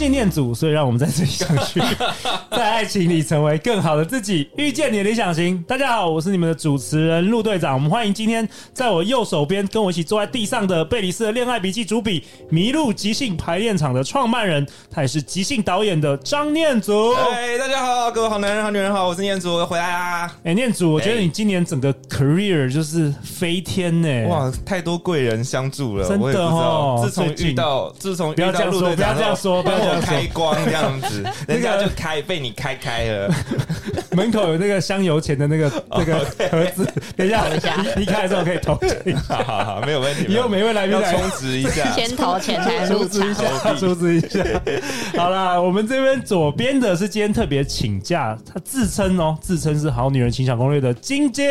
信念组，所以让我们在这里相聚，在爱情里成为更好的自己，遇见你的理想型。大家好，我是你们的主持人陆队长。我们欢迎今天在我右手边跟我一起坐在地上的贝里斯的恋爱笔记主笔，麋鹿即兴排练场的创办人，他也是即兴导演的张念祖。哎，大家好，各位好男人好女人好，我是念祖，我回来啦。哎，念祖，我觉得你今年整个 career 就是飞天呢，哇，太多贵人相助了，真的哦。自从遇到，自从不要这样说，不要这样说，不要。开光这样子，人家就开被你开开了。门口有那个香油钱的那个那个盒子，等一下离开的时候可以投钱。好好好，没有问题。以后每位来宾来充值一下，先投钱才入场，一下，充值一下。好啦，我们这边左边的是今天特别请假，他自称哦，自称是好女人情场攻略的晶晶。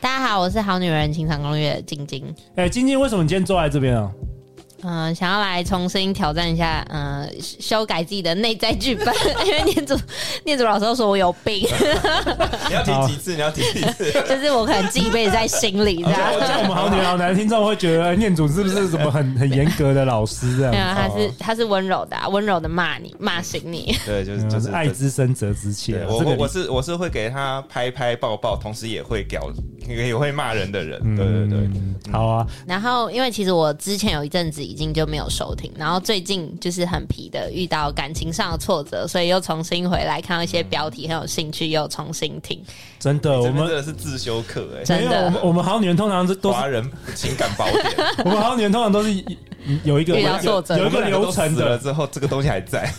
大家好，我是好女人情场攻略的晶晶。哎，晶晶，为什么你今天坐在这边啊？嗯、呃，想要来重新挑战一下，嗯、呃，修改自己的内在剧本，因为念祖念祖老师都说我有病。你要提几次？你要提几次？就是我可能记一辈子在心里这样。像我们好女好男听众会觉得念祖是不是什么很很严格的老师这样？没有，他是他是温柔的、啊，温柔的骂你，骂醒你。对，就是就是爱之深责之切。我我我是我是会给他拍拍抱抱，同时也会屌，也会骂人的人。对对对，嗯、好啊。然后因为其实我之前有一阵子。已经就没有收听，然后最近就是很皮的遇到感情上的挫折，所以又重新回来看到一些标题很有兴趣，又重新听。真的，我们真的是自修课哎，真的，我们我们好女人通常是都是华人情感宝典，我们好女人通常都是有一个遇到挫折，有一个流程的，之后这个东西还在。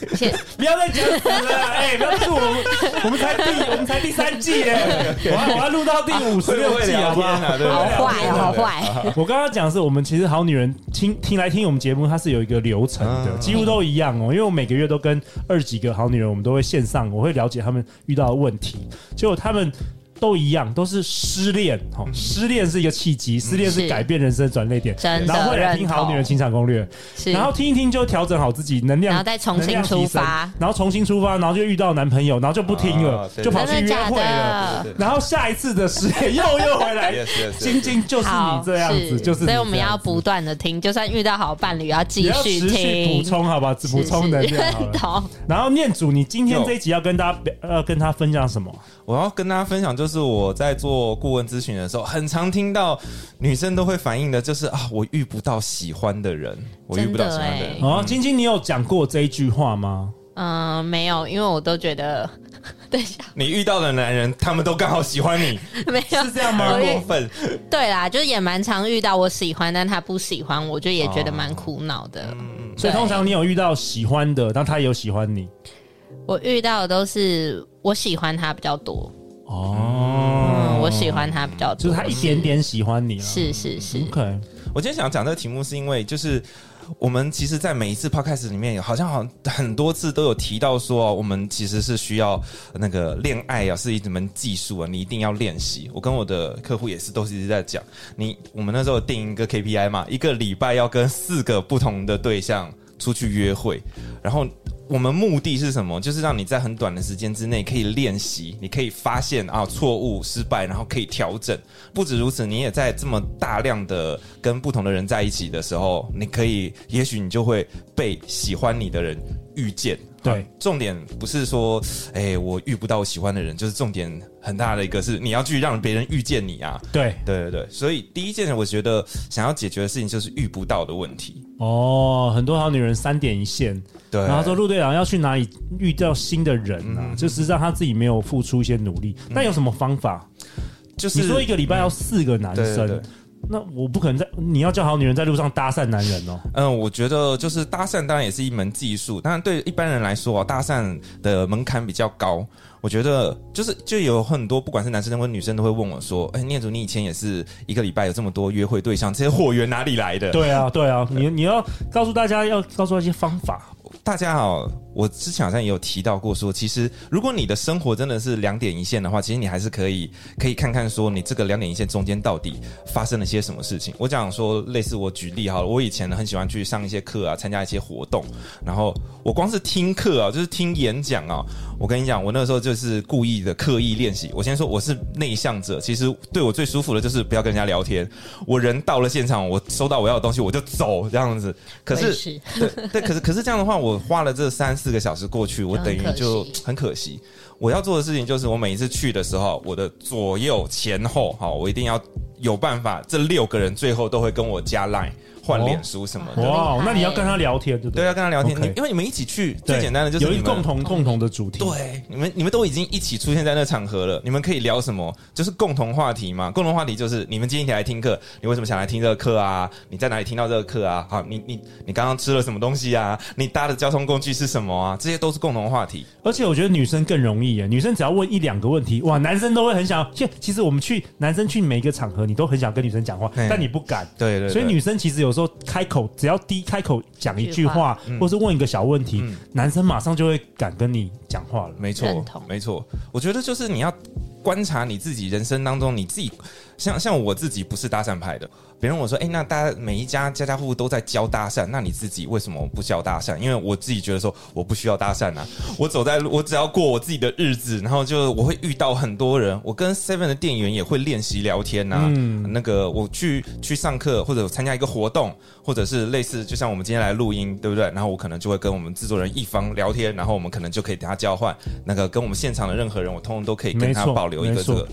不要再讲了，哎，不要说我们，我们才第我们才第三季耶，我要我要录到第五十六季好不好？好坏，好坏。我刚刚讲的是，我们其实好女人听听来听。我们节目它是有一个流程的，几乎都一样哦。因为我每个月都跟二十几个好女人，我们都会线上，我会了解他们遇到的问题，结果他们。都一样，都是失恋。哈，失恋是一个契机，失恋是改变人生的转捩点。真的，然后会来听好女人情场攻略，然后听一听就调整好自己能量，然后再重新出发，然后重新出发，然后就遇到男朋友，然后就不听了，就跑去约会了。然后下一次的失恋又又回来。晶晶就是你这样子，就是。所以我们要不断的听，就算遇到好伴侣，要继续听，补充好吧，补充能量。然后念祖，你今天这一集要跟大家要跟他分享什么？我要跟大家分享，就是我在做顾问咨询的时候，很常听到女生都会反映的，就是啊，我遇不到喜欢的人，我遇不到喜欢的人。哦、欸，晶晶，你有讲过这一句话吗？嗯，没有，因为我都觉得，等一下，你遇到的男人，他们都刚好喜欢你，没有是这样吗？过分。对啦，就是也蛮常遇到我喜欢，但他不喜欢，我就也觉得蛮苦恼的。哦嗯、所以通常你有遇到喜欢的，但他也有喜欢你。我遇到的都是我喜欢他比较多哦、嗯，我喜欢他比较多，就是他一点点喜欢你了。是是是，OK。我今天想讲这个题目，是因为就是我们其实，在每一次 Podcast 里面，好像好像很多次都有提到说，我们其实是需要那个恋爱啊，是一门技术啊，你一定要练习。我跟我的客户也是都是一直在讲，你我们那时候定一个 KPI 嘛，一个礼拜要跟四个不同的对象出去约会，然后。我们目的是什么？就是让你在很短的时间之内可以练习，你可以发现啊错误、失败，然后可以调整。不止如此，你也在这么大量的跟不同的人在一起的时候，你可以，也许你就会被喜欢你的人遇见。对，重点不是说，哎，我遇不到我喜欢的人，就是重点很大的一个是你要去让别人遇见你啊。对，对对对。所以第一件我觉得想要解决的事情就是遇不到的问题。哦，很多好女人三点一线，对，然后说陆队长要去哪里遇到新的人啊，嗯就是让他自己没有付出一些努力。但有什么方法？就是你说一个礼拜要四个男生，对对对那我不可能在你要叫好女人在路上搭讪男人哦。嗯，我觉得就是搭讪当然也是一门技术，当然对一般人来说啊，搭讪的门槛比较高。我觉得就是就有很多不管是男生或女生都会问我说：“哎、欸，念祖，你以前也是一个礼拜有这么多约会对象，这些货源哪里来的？”对啊，对啊，你你要告诉大家，要告诉一些方法。大家好，我之前好像也有提到过说，其实如果你的生活真的是两点一线的话，其实你还是可以可以看看说，你这个两点一线中间到底发生了些什么事情。我讲说，类似我举例哈，我以前呢很喜欢去上一些课啊，参加一些活动，然后我光是听课啊，就是听演讲啊，我跟你讲，我那个时候就是故意的刻意练习。我先说我是内向者，其实对我最舒服的就是不要跟人家聊天，我人到了现场，我收到我要的东西我就走这样子。可是，是 对对，可是可是这样的话，我花了这三四个小时过去，我等于就很可惜。我要做的事情就是，我每一次去的时候，我的左右前后，哈，我一定要有办法，这六个人最后都会跟我加 line。换脸书什么的哇，那你要跟他聊天，对不对？对，要跟他聊天。Okay 因为你们一起去，最简单的就是有一个共同共同的主题。对，你们你们都已经一起出现在那场合了，你们可以聊什么？就是共同话题嘛。共同话题就是你们今天一起来听课，你为什么想来听这个课啊？你在哪里听到这个课啊？好，你你你刚刚吃了什么东西啊？你搭的交通工具是什么啊？这些都是共同话题。而且我觉得女生更容易耶，女生只要问一两个问题，哇，男生都会很想。其其实我们去男生去每一个场合，你都很想跟女生讲话，但你不敢。对，对对。所以女生其实有时候开口。只要第一开口讲一句话，或是问一个小问题，嗯、男生马上就会敢跟你讲话了。没错，没错。我觉得就是你要观察你自己人生当中，你自己像像我自己不是搭讪派的。别人我说，哎、欸，那大家每一家家家户户都在教搭讪，那你自己为什么不教搭讪？因为我自己觉得说，我不需要搭讪啊，我走在路，我只要过我自己的日子，然后就我会遇到很多人，我跟 Seven 的店员也会练习聊天呐、啊。嗯，那个我去去上课或者参加一个活动，或者是类似，就像我们今天来录音，对不对？然后我可能就会跟我们制作人一方聊天，然后我们可能就可以等他交换那个跟我们现场的任何人，我通通都可以跟他保留一个这个，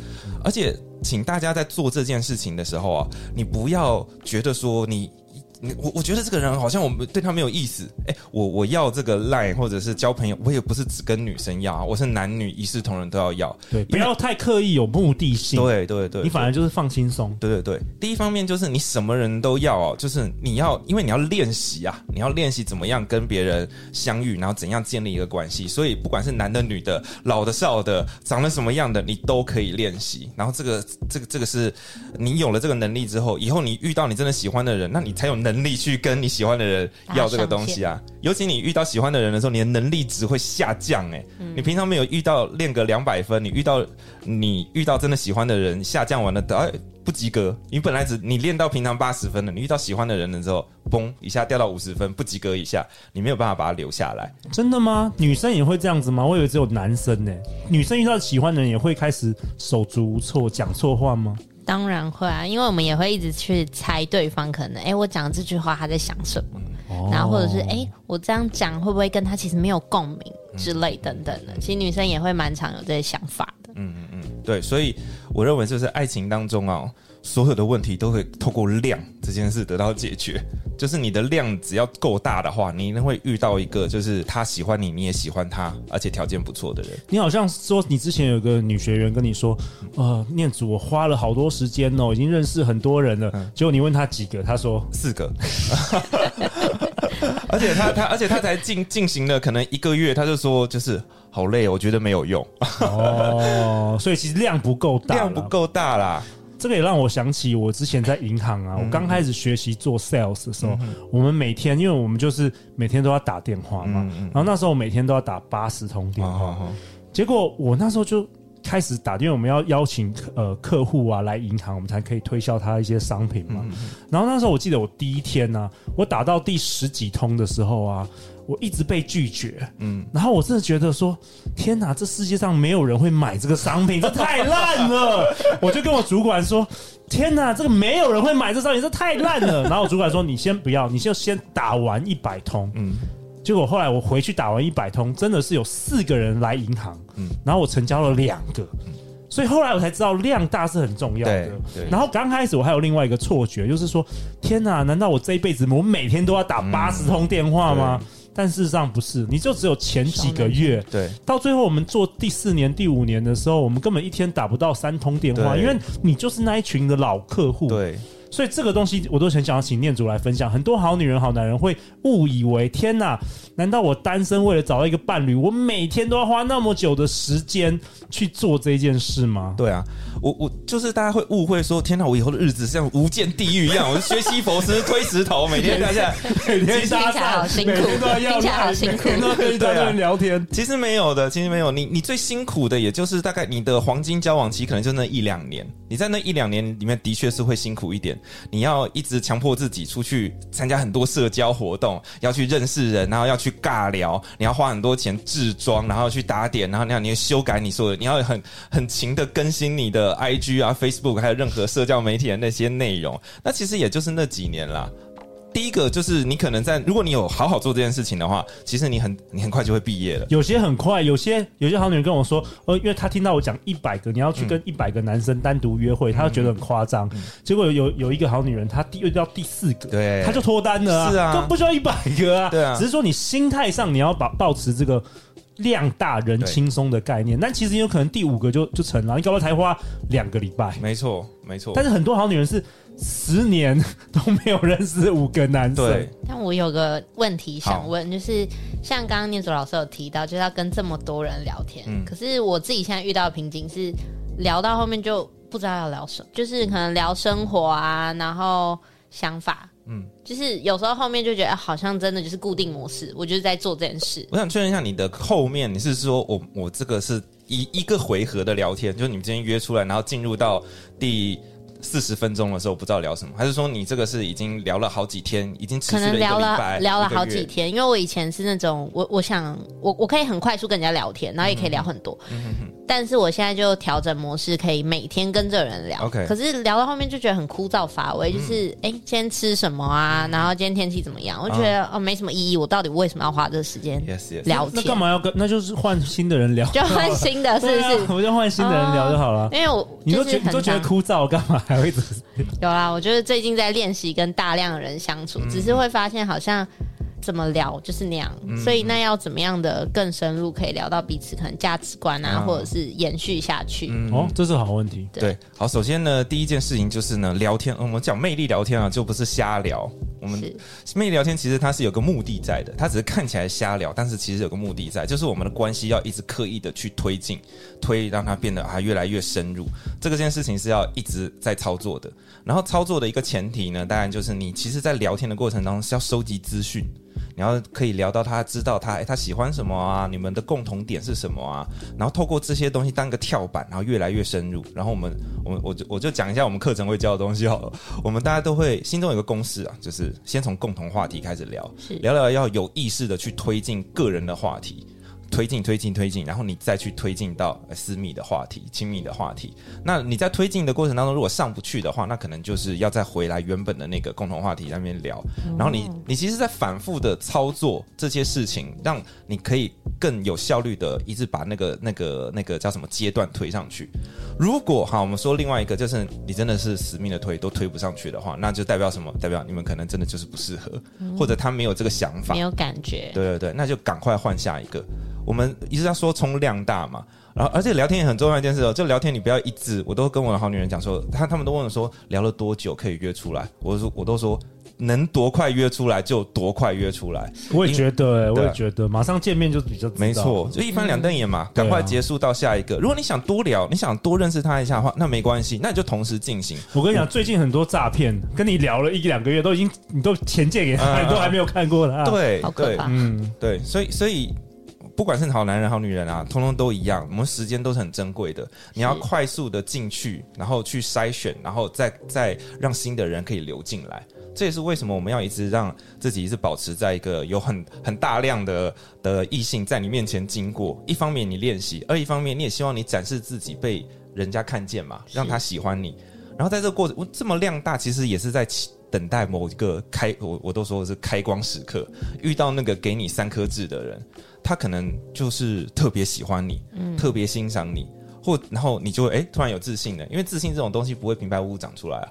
而且。请大家在做这件事情的时候啊，你不要觉得说你。我我觉得这个人好像我们对他没有意思。哎，我我要这个 line 或者是交朋友，我也不是只跟女生要，我是男女一视同仁都要要。对，不要太刻意有目的性。对对对，你反而就是放轻松。对对对，第一方面就是你什么人都要哦，就是你要，因为你要练习啊，你要练习怎么样跟别人相遇，然后怎样建立一个关系。所以不管是男的、女的、老的、少的、长得什么样的，你都可以练习。然后这个这个这个是你有了这个能力之后，以后你遇到你真的喜欢的人，那你才有能。能力去跟你喜欢的人要这个东西啊，尤其你遇到喜欢的人的时候，你的能力值会下降哎。你平常没有遇到练个两百分，你遇到你遇到真的喜欢的人下降完了，哎不及格。你本来只你练到平常八十分的，你遇到喜欢的人的时候，嘣一下掉到五十分，不及格一下，你没有办法把它留下来。真的吗？女生也会这样子吗？我以为只有男生呢。女生遇到喜欢的人也会开始手足无措，讲错话吗？当然会啊，因为我们也会一直去猜对方可能，哎，我讲这句话他在想什么，哦、然后或者是哎，我这样讲会不会跟他其实没有共鸣之类等等的。其实女生也会蛮常有这些想法的。嗯嗯嗯，对，所以我认为就是爱情当中啊。所有的问题都会透过量这件事得到解决，就是你的量只要够大的话，你一定会遇到一个就是他喜欢你，你也喜欢他，而且条件不错的人。你好像说你之前有个女学员跟你说，呃，念祖，我花了好多时间哦，已经认识很多人了。嗯、结果你问他几个，他说四个，而且他他而且他才进进行了可能一个月，他就说就是好累，我觉得没有用。哦，所以其实量不够大，量不够大啦。这个也让我想起我之前在银行啊，我刚开始学习做 sales 的时候，我们每天，因为我们就是每天都要打电话嘛，然后那时候我每天都要打八十通电话，结果我那时候就开始打，因为我们要邀请呃客户啊来银行，我们才可以推销他一些商品嘛。然后那时候我记得我第一天呢，我打到第十几通的时候啊。我一直被拒绝，嗯，然后我真的觉得说，天哪，这世界上没有人会买这个商品，这太烂了。我就跟我主管说，天哪，这个没有人会买这商品，这太烂了。然后我主管说，你先不要，你就先打完一百通，嗯。结果后来我回去打完一百通，真的是有四个人来银行，嗯，然后我成交了两个。所以后来我才知道量大是很重要的。然后刚开始我还有另外一个错觉，就是说，天哪，难道我这一辈子我每天都要打八十通电话吗？嗯但事实上不是，你就只有前几个月。对，到最后我们做第四年、第五年的时候，我们根本一天打不到三通电话，因为你就是那一群的老客户。对。所以这个东西我都很想要请念祖来分享。很多好女人、好男人会误以为：天哪，难道我单身为了找到一个伴侣，我每天都要花那么久的时间去做这件事吗？对啊，我我就是大家会误会说：天哪，我以后的日子像无间地狱一样，我是学习佛师推石头，每天 大家每天听起来好辛苦，每天都要要听起来好辛苦，每天都要跟一堆人聊天。其实没有的，其实没有。你你最辛苦的，也就是大概你的黄金交往期，可能就那一两年。你在那一两年里面，的确是会辛苦一点。你要一直强迫自己出去参加很多社交活动，要去认识人，然后要去尬聊，你要花很多钱制装，然后去打点，然后你要你要修改你说的，你要很很勤的更新你的 IG 啊、Facebook，还有任何社交媒体的那些内容。那其实也就是那几年啦。第一个就是你可能在，如果你有好好做这件事情的话，其实你很你很快就会毕业了。有些很快，有些有些好女人跟我说，呃，因为她听到我讲一百个，你要去跟一百个男生单独约会，她、嗯、就觉得很夸张。嗯、结果有有一个好女人，她第遇到第四个，对，她就脱单了啊，是啊，都不需要一百个啊，对啊，只是说你心态上你要保保持这个量大人轻松的概念，但其实有可能第五个就就成了，你搞不好才花两个礼拜，没错没错。但是很多好女人是。十年都没有认识五个男生。对，但我有个问题想问，就是像刚刚念祖老师有提到，就是要跟这么多人聊天。嗯，可是我自己现在遇到的瓶颈是，聊到后面就不知道要聊什么，就是可能聊生活啊，然后想法，嗯，就是有时候后面就觉得好像真的就是固定模式，我就是在做这件事。我想确认一下你的后面，你是说我我这个是一一个回合的聊天，就是你们今天约出来，然后进入到第。四十分钟的时候不知道聊什么，还是说你这个是已经聊了好几天，已经持续了一个礼拜，可能聊了聊了好几天？因为我以前是那种我我想我我可以很快速跟人家聊天，然后也可以聊很多。嗯哼哼。但是我现在就调整模式，可以每天跟这个人聊。OK。可是聊到后面就觉得很枯燥乏味，就是哎、嗯，今天吃什么啊？然后今天天气怎么样？我觉得哦没什么意义。我到底为什么要花这个时间聊天？yes, yes. 那干嘛要跟？那就是换新的人聊，就换新的，是不是？啊、我就换新的人聊就好了。哦、因为我你都觉你都觉得枯燥，干嘛还会？有啦，我觉得最近在练习跟大量的人相处，嗯、只是会发现好像怎么聊就是那样，嗯、所以那要怎么样的更深入，可以聊到彼此可能价值观啊，嗯、或者是延续下去。嗯、哦，这是好问题。对，对，好，首先呢，第一件事情就是呢，聊天，我们讲魅力聊天啊，就不是瞎聊。我们魅力聊天其实它是有个目的在的，它只是看起来瞎聊，但是其实有个目的在，就是我们的关系要一直刻意的去推进，推让它变得啊越来越深入。这个件事情是要一直在操作的。然后操作的一个前提呢，当然就是你其实，在聊天的过程当中是要收集资讯。你要可以聊到他，知道他，诶，他喜欢什么啊？你们的共同点是什么啊？然后透过这些东西当个跳板，然后越来越深入。然后我们，我们，我就我就讲一下我们课程会教的东西好了。我们大家都会心中有个公式啊，就是先从共同话题开始聊，聊聊要有意识的去推进个人的话题。推进推进推进，然后你再去推进到私密的话题、亲密的话题。那你在推进的过程当中，如果上不去的话，那可能就是要再回来原本的那个共同话题那边聊。然后你你其实，在反复的操作这些事情，让你可以更有效率的一直把那个那个那个叫什么阶段推上去。如果哈，我们说另外一个，就是你真的是死命的推都推不上去的话，那就代表什么？代表你们可能真的就是不适合，或者他没有这个想法，没有感觉。对对对，那就赶快换下一个。我们一直在说冲量大嘛，然后而且聊天也很重要一件事哦，就聊天你不要一直。我都跟我的好女人讲说，他他们都问我说聊了多久可以约出来，我说我都说能多快约出来就多快约出来。我也觉得、欸，我也觉得马上见面就比较没错，就一翻两瞪眼嘛，赶、嗯、快结束到下一个。啊、如果你想多聊，你想多认识他一下的话，那没关系，那你就同时进行。我跟你讲，最近很多诈骗跟你聊了一两个月，都已经你都钱借给他，啊、你都还没有看过他。对，好可怕。嗯，对，所以所以。不管是好男人好女人啊，通通都一样。我们时间都是很珍贵的，你要快速的进去，然后去筛选，然后再再让新的人可以流进来。这也是为什么我们要一直让自己一直保持在一个有很很大量的的异性在你面前经过。一方面你练习，而一方面你也希望你展示自己被人家看见嘛，让他喜欢你。然后在这个过程这么量大，其实也是在等待某一个开，我我都说的是开光时刻，遇到那个给你三颗痣的人。他可能就是特别喜欢你，嗯，特别欣赏你，或然后你就会哎、欸、突然有自信了，因为自信这种东西不会平白无故长出来啊。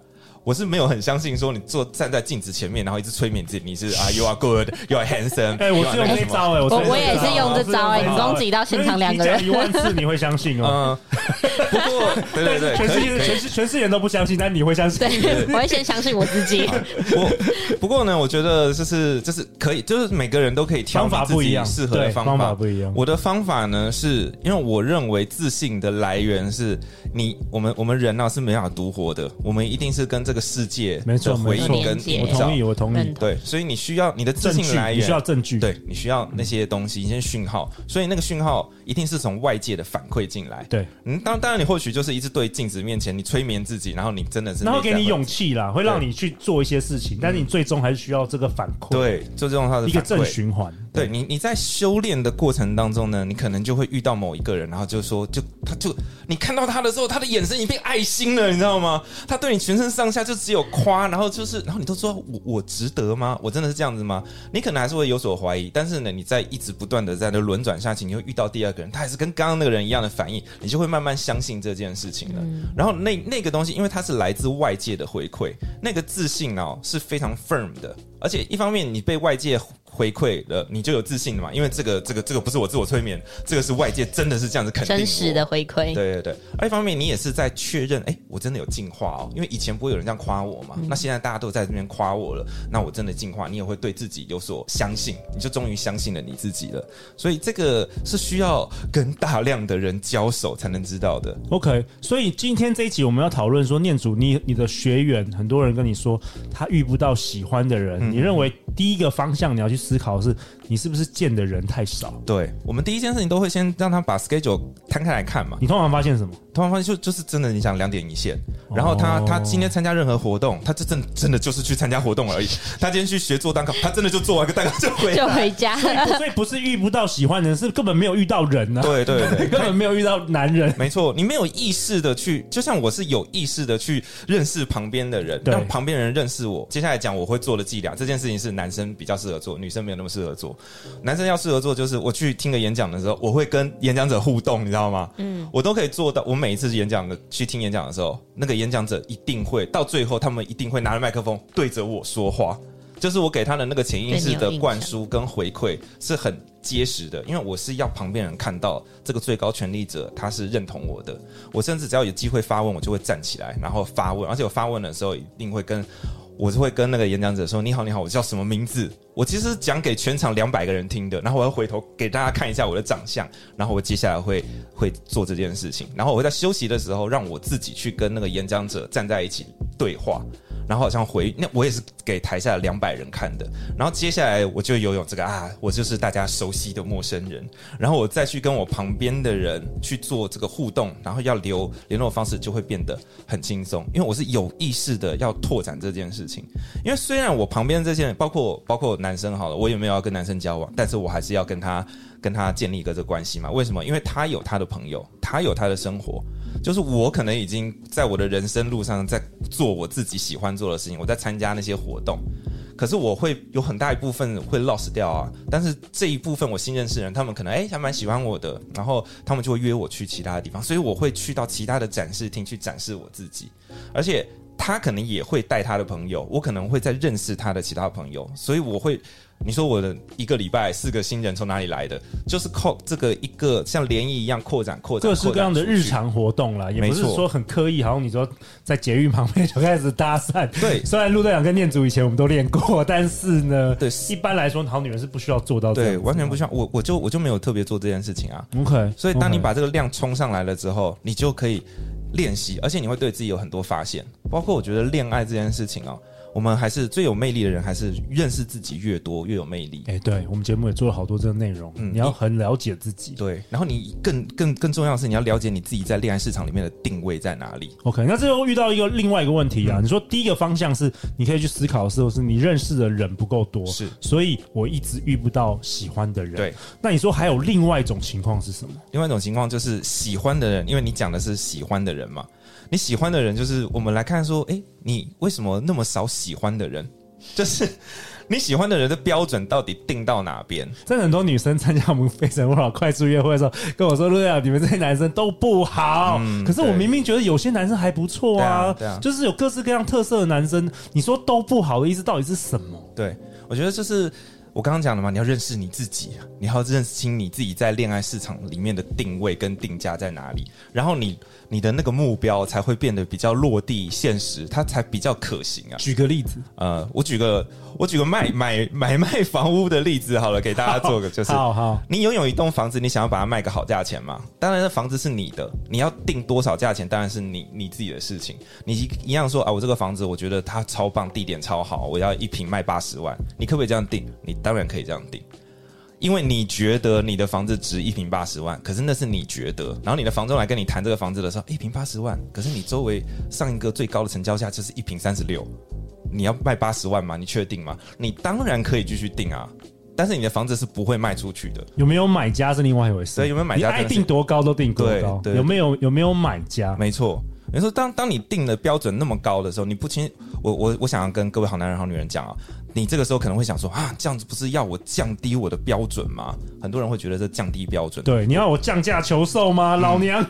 我是没有很相信说你坐站在镜子前面，然后一直催眠自己，你是啊，you are good，you are handsome。哎，我是用这招哎，我我也是用这招哎，你攻击到现场两个人一万次，你会相信哦。嗯，不过对对对，全世界全世全世界人都不相信，但你会相信。对，我会先相信我自己。我不过呢，我觉得就是就是可以，就是每个人都可以挑法不一样适合的方法，方法不一样。我的方法呢，是因为我认为自信的来源是你我们我们人呢是没办法独活的，我们一定是跟这个世界。的回应跟我同意，我同意。对，所以你需要你的自信来源，你需要证据，对你需要那些东西，一些讯号。所以那个讯号一定是从外界的反馈进来。对，嗯，当当然你或许就是一直对镜子面前，你催眠自己，然后你真的是，然后给你勇气啦，会让你去做一些事情，但是你最终还是需要这个反馈。对，就这种它的一个正循环。对你，你在修炼的过程当中呢，你可能就会遇到某一个人，然后就说，就他就你看到他的时候，他的眼神已经变爱心了，你知道吗？他对你全身上下就只有夸，然后就是，然后你都说我我值得吗？我真的是这样子吗？你可能还是会有所怀疑，但是呢，你在一直不断的在那轮转下去，你会遇到第二个人，他还是跟刚刚那个人一样的反应，你就会慢慢相信这件事情了。然后那那个东西，因为它是来自外界的回馈，那个自信哦是非常 firm 的，而且一方面你被外界。回馈了，你就有自信了嘛？因为这个、这个、这个不是我自我催眠，这个是外界真的是这样子肯定。真实的回馈。对对对，而一方面你也是在确认，哎、欸，我真的有进化哦。因为以前不会有人这样夸我嘛，嗯、那现在大家都在这边夸我了，那我真的进化，你也会对自己有所相信，你就终于相信了你自己了。所以这个是需要跟大量的人交手才能知道的。OK，所以今天这一集我们要讨论说，念祖，你你的学员很多人跟你说他遇不到喜欢的人，嗯、你认为第一个方向你要去思考的是。你是不是见的人太少？对，我们第一件事情都会先让他把 schedule 摊开来看嘛。你通常发现什么？通常发现就就是真的，你想两点一线。然后他、哦、他今天参加任何活动，他这真真的就是去参加活动而已。他今天去学做蛋糕，他真的就做完个蛋糕就回就回家。所以，所以不是遇不到喜欢的人，是根本没有遇到人呢、啊。对对对，根本没有遇到男人。没错，你没有意识的去，就像我是有意识的去认识旁边的人，让旁边人认识我。接下来讲我会做的伎俩，这件事情是男生比较适合做，女生没有那么适合做。男生要。适合做就是我去听个演讲的时候，我会跟演讲者互动，你知道吗？嗯，我都可以做到。我每一次演讲的去听演讲的时候，那个演讲者一定会到最后，他们一定会拿着麦克风对着我说话，就是我给他的那个潜意识的灌输跟回馈是很结实的，因为我是要旁边人看到这个最高权力者他是认同我的。我甚至只要有机会发问，我就会站起来然后发问，而且我发问的时候一定会跟。我就会跟那个演讲者说：“你好，你好，我叫什么名字？”我其实讲给全场两百个人听的，然后我要回头给大家看一下我的长相，然后我接下来会会做这件事情，然后我会在休息的时候让我自己去跟那个演讲者站在一起对话。然后好像回那我也是给台下两百人看的，然后接下来我就游泳这个啊，我就是大家熟悉的陌生人，然后我再去跟我旁边的人去做这个互动，然后要留联络方式就会变得很轻松，因为我是有意识的要拓展这件事情，因为虽然我旁边这些人，包括包括男生好了，我也没有要跟男生交往，但是我还是要跟他跟他建立一个这个关系嘛？为什么？因为他有他的朋友，他有他的生活。就是我可能已经在我的人生路上，在做我自己喜欢做的事情，我在参加那些活动，可是我会有很大一部分会 lost 掉啊。但是这一部分我新认识的人，他们可能诶还蛮喜欢我的，然后他们就会约我去其他的地方，所以我会去到其他的展示厅去展示我自己，而且他可能也会带他的朋友，我可能会再认识他的其他朋友，所以我会。你说我的一个礼拜四个新人从哪里来的？就是靠这个一个像联谊一样扩展、扩展、各式各样的日常活动啦，也不是说很刻意。好像你说在捷运旁边就开始搭讪，对。虽然陆队长跟念祖以前我们都练过，但是呢，对，一般来说好女人是不需要做到这样，对，完全不需要。我我就我就没有特别做这件事情啊。OK，所以当你把这个量冲上来了之后，你就可以练习，而且你会对自己有很多发现。包括我觉得恋爱这件事情哦。我们还是最有魅力的人，还是认识自己越多越有魅力。哎、欸，对，我们节目也做了好多这个内容。嗯，你要很了解自己。对，然后你更更更重要的是，你要了解你自己在恋爱市场里面的定位在哪里。OK，那这又遇到一个另外一个问题啊。嗯、你说第一个方向是你可以去思考的时候，是你认识的人不够多，是，所以我一直遇不到喜欢的人。对，那你说还有另外一种情况是什么？另外一种情况就是喜欢的人，因为你讲的是喜欢的人嘛。你喜欢的人就是我们来看说，哎，你为什么那么少喜欢的人？就是你喜欢的人的标准到底定到哪边？真的很多女生参加我们非诚勿扰快速约会的时候，跟我说：“陆亚，你们这些男生都不好。嗯”可是我明明觉得有些男生还不错啊，啊，对啊，就是有各式各样特色的男生，你说都不好的意思到底是什么？对，我觉得就是。我刚刚讲的嘛，你要认识你自己，你要认清你自己在恋爱市场里面的定位跟定价在哪里，然后你你的那个目标才会变得比较落地现实，它才比较可行啊。举个例子，呃，我举个我举个卖买买卖房屋的例子好了，给大家做个就是，好好，你拥有一栋房子，你想要把它卖个好价钱嘛？当然，那房子是你的，你要定多少价钱，当然是你你自己的事情。你一样说啊，我这个房子我觉得它超棒，地点超好，我要一平卖八十万，你可不可以这样定？你。当然可以这样定，因为你觉得你的房子值一平八十万，可是那是你觉得。然后你的房东来跟你谈这个房子的时候，一平八十万，可是你周围上一个最高的成交价就是一平三十六，你要卖八十万吗？你确定吗？你当然可以继续定啊，但是你的房子是不会卖出去的。有没有买家是另外一回事。对，有没有买家？你爱定多高都定多高。对，对，有没有有没有买家？没错。你说当当你定的标准那么高的时候，你不清我我我想要跟各位好男人好女人讲啊。你这个时候可能会想说啊，这样子不是要我降低我的标准吗？很多人会觉得这降低标准。对，你要我降价求售吗？嗯、老娘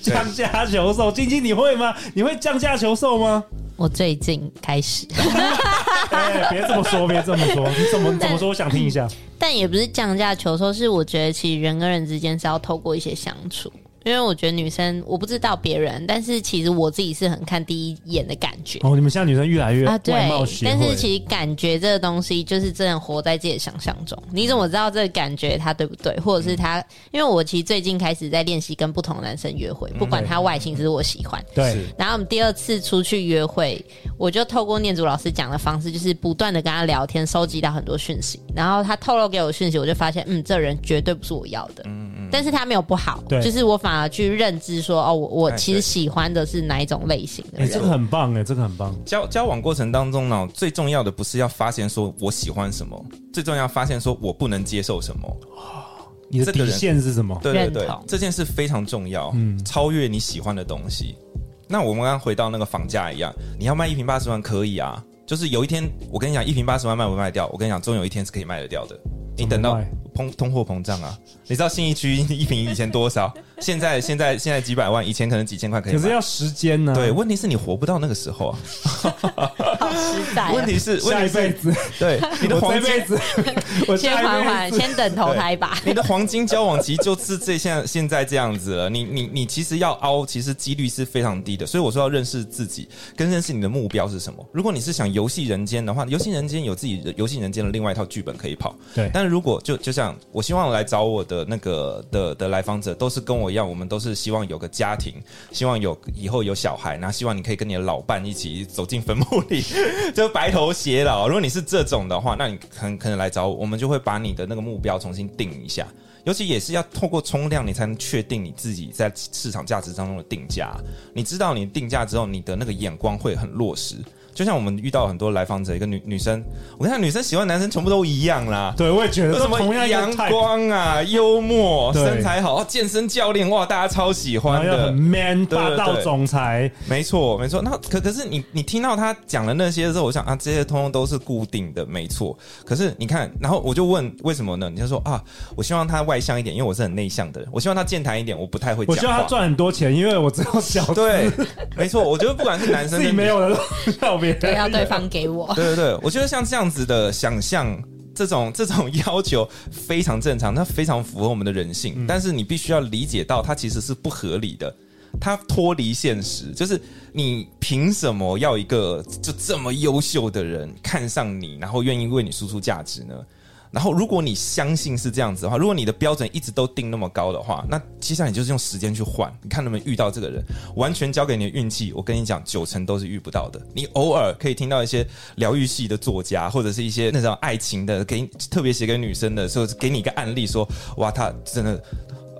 降价求售，晶晶你会吗？你会降价求售吗？我最近开始。哎，别这么说，别这么说，你怎么怎么说？我想听一下。但也不是降价求售，是我觉得其实人跟人之间是要透过一些相处。因为我觉得女生，我不知道别人，但是其实我自己是很看第一眼的感觉。哦，你们现在女生越来越啊，对。但是其实感觉这个东西就是真的活在自己的想象中。你怎么知道这个感觉它对不对？或者是他？因为我其实最近开始在练习跟不同的男生约会，不管他外形是我喜欢。对。然后我们第二次出去约会，我就透过念祖老师讲的方式，就是不断的跟他聊天，收集到很多讯息。然后他透露给我讯息，我就发现，嗯，这人绝对不是我要的。嗯嗯。但是他没有不好，对，就是我反而去认知。说哦，我我其实喜欢的是哪一种类型的？哎、欸，这个很棒哎，这个很棒。交交往过程当中呢，最重要的不是要发现说我喜欢什么，最重要发现说我不能接受什么。你的底线是什么？对对对，这件事非常重要。嗯，超越你喜欢的东西。那我们刚刚回到那个房价一样，你要卖一瓶八十万可以啊，就是有一天我跟你讲一瓶八十万卖不卖掉？我跟你讲，终有一天是可以卖得掉的。你等到通通货膨胀啊，你知道信义区一平以前多少？现在现在现在几百万，以前可能几千块可以。可是要时间呢、啊？对，问题是你活不到那个时候啊。好实在、啊。问题是下一辈子，对你的黄金，我先缓缓，先等投胎吧。你的黄金交往期就是这现现在这样子了。你你你其实要凹，其实几率是非常低的。所以我说要认识自己，跟认识你的目标是什么。如果你是想游戏人间的话，游戏人间有自己的游戏人间的另外一套剧本可以跑。对。但是如果就就像我希望来找我的那个的的来访者，都是跟我一样，我们都是希。望有个家庭，希望有以后有小孩，然后希望你可以跟你的老伴一起走进坟墓里，就白头偕老。如果你是这种的话，那你很可能来找我，我们就会把你的那个目标重新定一下。尤其也是要透过冲量，你才能确定你自己在市场价值当中的定价。你知道你定价之后，你的那个眼光会很落实。就像我们遇到很多来访者，一个女女生，我跟你讲，女生喜欢男生全部都一样啦。对，我也觉得什么阳光啊、幽默、身材好、健身教练，哇，大家超喜欢的，很 man 霸道总裁。没错，没错。那可可是你你听到他讲的那些的时候，我想啊，这些通通都是固定的，没错。可是你看，然后我就问为什么呢？你就说啊，我希望他外向一点，因为我是很内向的人。我希望他健谈一点，我不太会讲。我希望他赚很多钱，因为我只有小。对，没错。我觉得不管是男生，自己没有的 对，要对方给我。对对对，我觉得像这样子的想象，这种 这种要求非常正常，它非常符合我们的人性。嗯、但是你必须要理解到，它其实是不合理的，它脱离现实。就是你凭什么要一个就这么优秀的人看上你，然后愿意为你输出价值呢？然后，如果你相信是这样子的话，如果你的标准一直都定那么高的话，那接下来你就是用时间去换，你看能不能遇到这个人，完全交给你的运气。我跟你讲，九成都是遇不到的。你偶尔可以听到一些疗愈系的作家，或者是一些那种爱情的，给特别写给女生的时候，给你一个案例说，哇，他真的。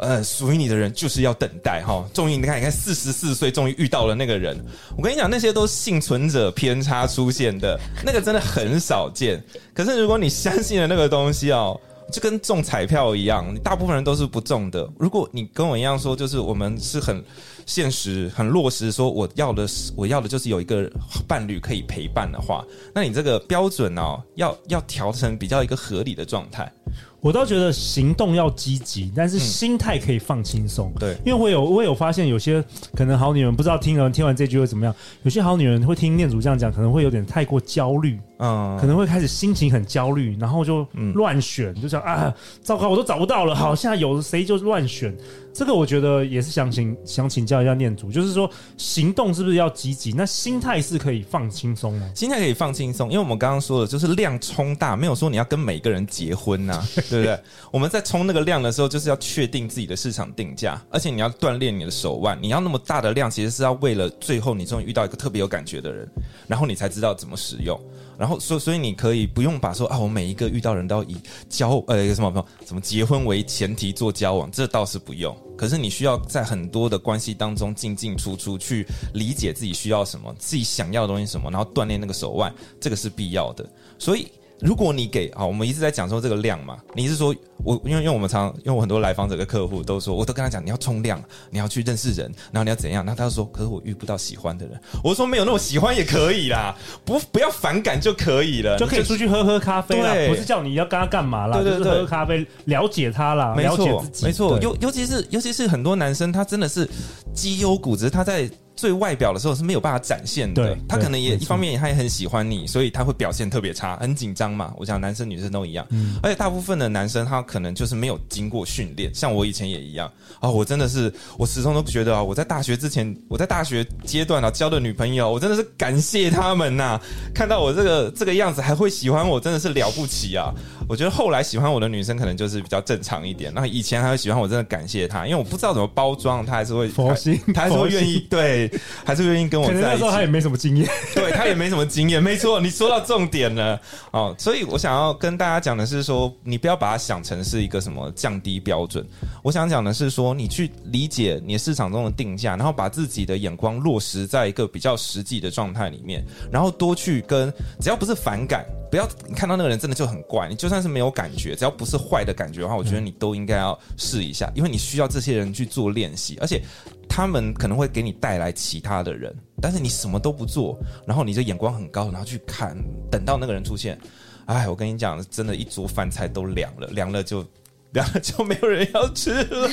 呃，属于你的人就是要等待哈。终于，你看，你看，四十四岁终于遇到了那个人。我跟你讲，那些都是幸存者偏差出现的，那个真的很少见。可是，如果你相信了那个东西哦，就跟中彩票一样，你大部分人都是不中的。如果你跟我一样说，就是我们是很现实、很落实，说我要的是我要的就是有一个伴侣可以陪伴的话，那你这个标准哦，要要调成比较一个合理的状态。我倒觉得行动要积极，但是心态可以放轻松。嗯。对，因为我有我有发现，有些可能好女人不知道听了听完这句会怎么样。有些好女人会听念祖这样讲，可能会有点太过焦虑，嗯，可能会开始心情很焦虑，然后就乱选，就想啊，糟糕，我都找不到了，好，现在有谁就乱选。这个我觉得也是想请想请教一下念祖，就是说行动是不是要积极？那心态是可以放轻松吗？心态可以放轻松，因为我们刚刚说的就是量冲大，没有说你要跟每个人结婚呐、对不对？我们在冲那个量的时候，就是要确定自己的市场定价，而且你要锻炼你的手腕。你要那么大的量，其实是要为了最后你终于遇到一个特别有感觉的人，然后你才知道怎么使用。然后所所以你可以不用把说啊，我每一个遇到人都要以交呃一个什么什么结婚为前提做交往，这倒是不用。可是你需要在很多的关系当中进进出出，去理解自己需要什么，自己想要的东西什么，然后锻炼那个手腕，这个是必要的。所以。如果你给啊，我们一直在讲说这个量嘛，你是说我因为因为我们常因为我很多来访者的客户都说，我都跟他讲你要冲量，你要去认识人，然后你要怎样，然后他就说，可是我遇不到喜欢的人。我说没有那么喜欢也可以啦，不不要反感就可以了，就可以出去喝喝咖啡啦，不是叫你要跟他干嘛啦，对对对，就是喝喝咖啡了解他啦，没错，了解自己，没错，尤尤其是尤其是很多男生他真的是绩优股，只是他在。最外表的时候是没有办法展现的，他可能也一方面他也很喜欢你，所以他会表现特别差，很紧张嘛。我想男生女生都一样，嗯，而且大部分的男生他可能就是没有经过训练，像我以前也一样啊，哦。我真的是，我始终都觉得啊，我在大学之前，我在大学阶段啊交的女朋友，我真的是感谢他们呐，啊。看到我这个这个样子还会喜欢我，真的是了不起啊。我觉得后来喜欢我的女生可能就是比较正常一点，那以前还会喜欢我，真的感谢她，因为我不知道怎么包装，她还是会佛心，她还是会愿意对。还是愿意跟我在一起。那时候他也没什么经验，对他也没什么经验。没错，你说到重点了哦。所以我想要跟大家讲的是说，你不要把它想成是一个什么降低标准。我想讲的是说，你去理解你市场中的定价，然后把自己的眼光落实在一个比较实际的状态里面，然后多去跟，只要不是反感，不要你看到那个人真的就很怪，你就算是没有感觉，只要不是坏的感觉的话，我觉得你都应该要试一下，因为你需要这些人去做练习，而且。他们可能会给你带来其他的人，但是你什么都不做，然后你就眼光很高，然后去看，等到那个人出现，哎，我跟你讲，真的，一桌饭菜都凉了，凉了就。然后就没有人要吃了。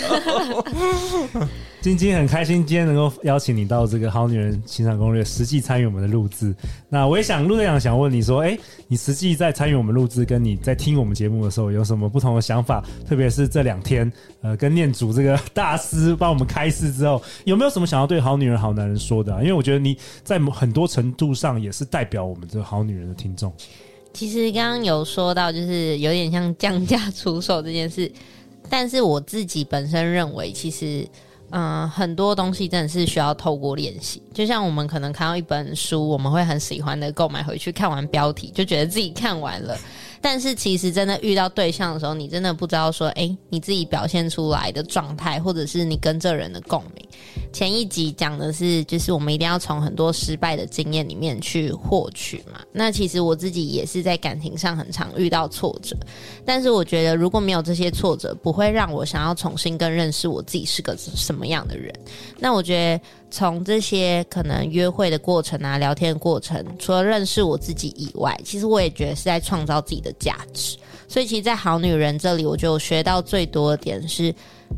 晶晶很开心，今天能够邀请你到这个《好女人情场攻略》实际参与我们的录制。那我也想陆队长想问你说，哎，你实际在参与我们录制，跟你在听我们节目的时候，有什么不同的想法？特别是这两天，呃，跟念祖这个大师帮我们开示之后，有没有什么想要对好女人、好男人说的啊？因为我觉得你在很多程度上也是代表我们这个好女人的听众。其实刚刚有说到，就是有点像降价出售这件事，但是我自己本身认为，其实，嗯、很多东西真的是需要透过练习。就像我们可能看到一本书，我们会很喜欢的购买回去，看完标题就觉得自己看完了。但是其实真的遇到对象的时候，你真的不知道说，诶，你自己表现出来的状态，或者是你跟这人的共鸣。前一集讲的是，就是我们一定要从很多失败的经验里面去获取嘛。那其实我自己也是在感情上很常遇到挫折，但是我觉得如果没有这些挫折，不会让我想要重新更认识我自己是个什么样的人。那我觉得。从这些可能约会的过程啊，聊天的过程，除了认识我自己以外，其实我也觉得是在创造自己的价值。所以，其实，在好女人这里，我就学到最多的点是，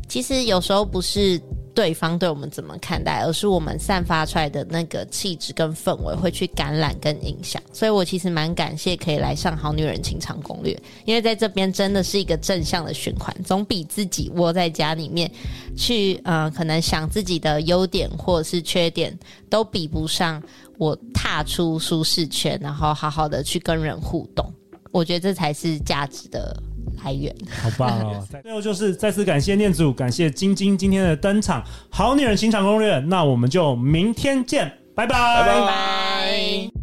其实有时候不是。对方对我们怎么看待，而是我们散发出来的那个气质跟氛围会去感染跟影响。所以我其实蛮感谢可以来上《好女人情场攻略》，因为在这边真的是一个正向的循环，总比自己窝在家里面去呃，可能想自己的优点或者是缺点，都比不上我踏出舒适圈，然后好好的去跟人互动。我觉得这才是价值的。太远，好棒哦！最后就是再次感谢念祖，感谢晶晶今天的登场，《好女人情场攻略》，那我们就明天见，拜拜，拜拜。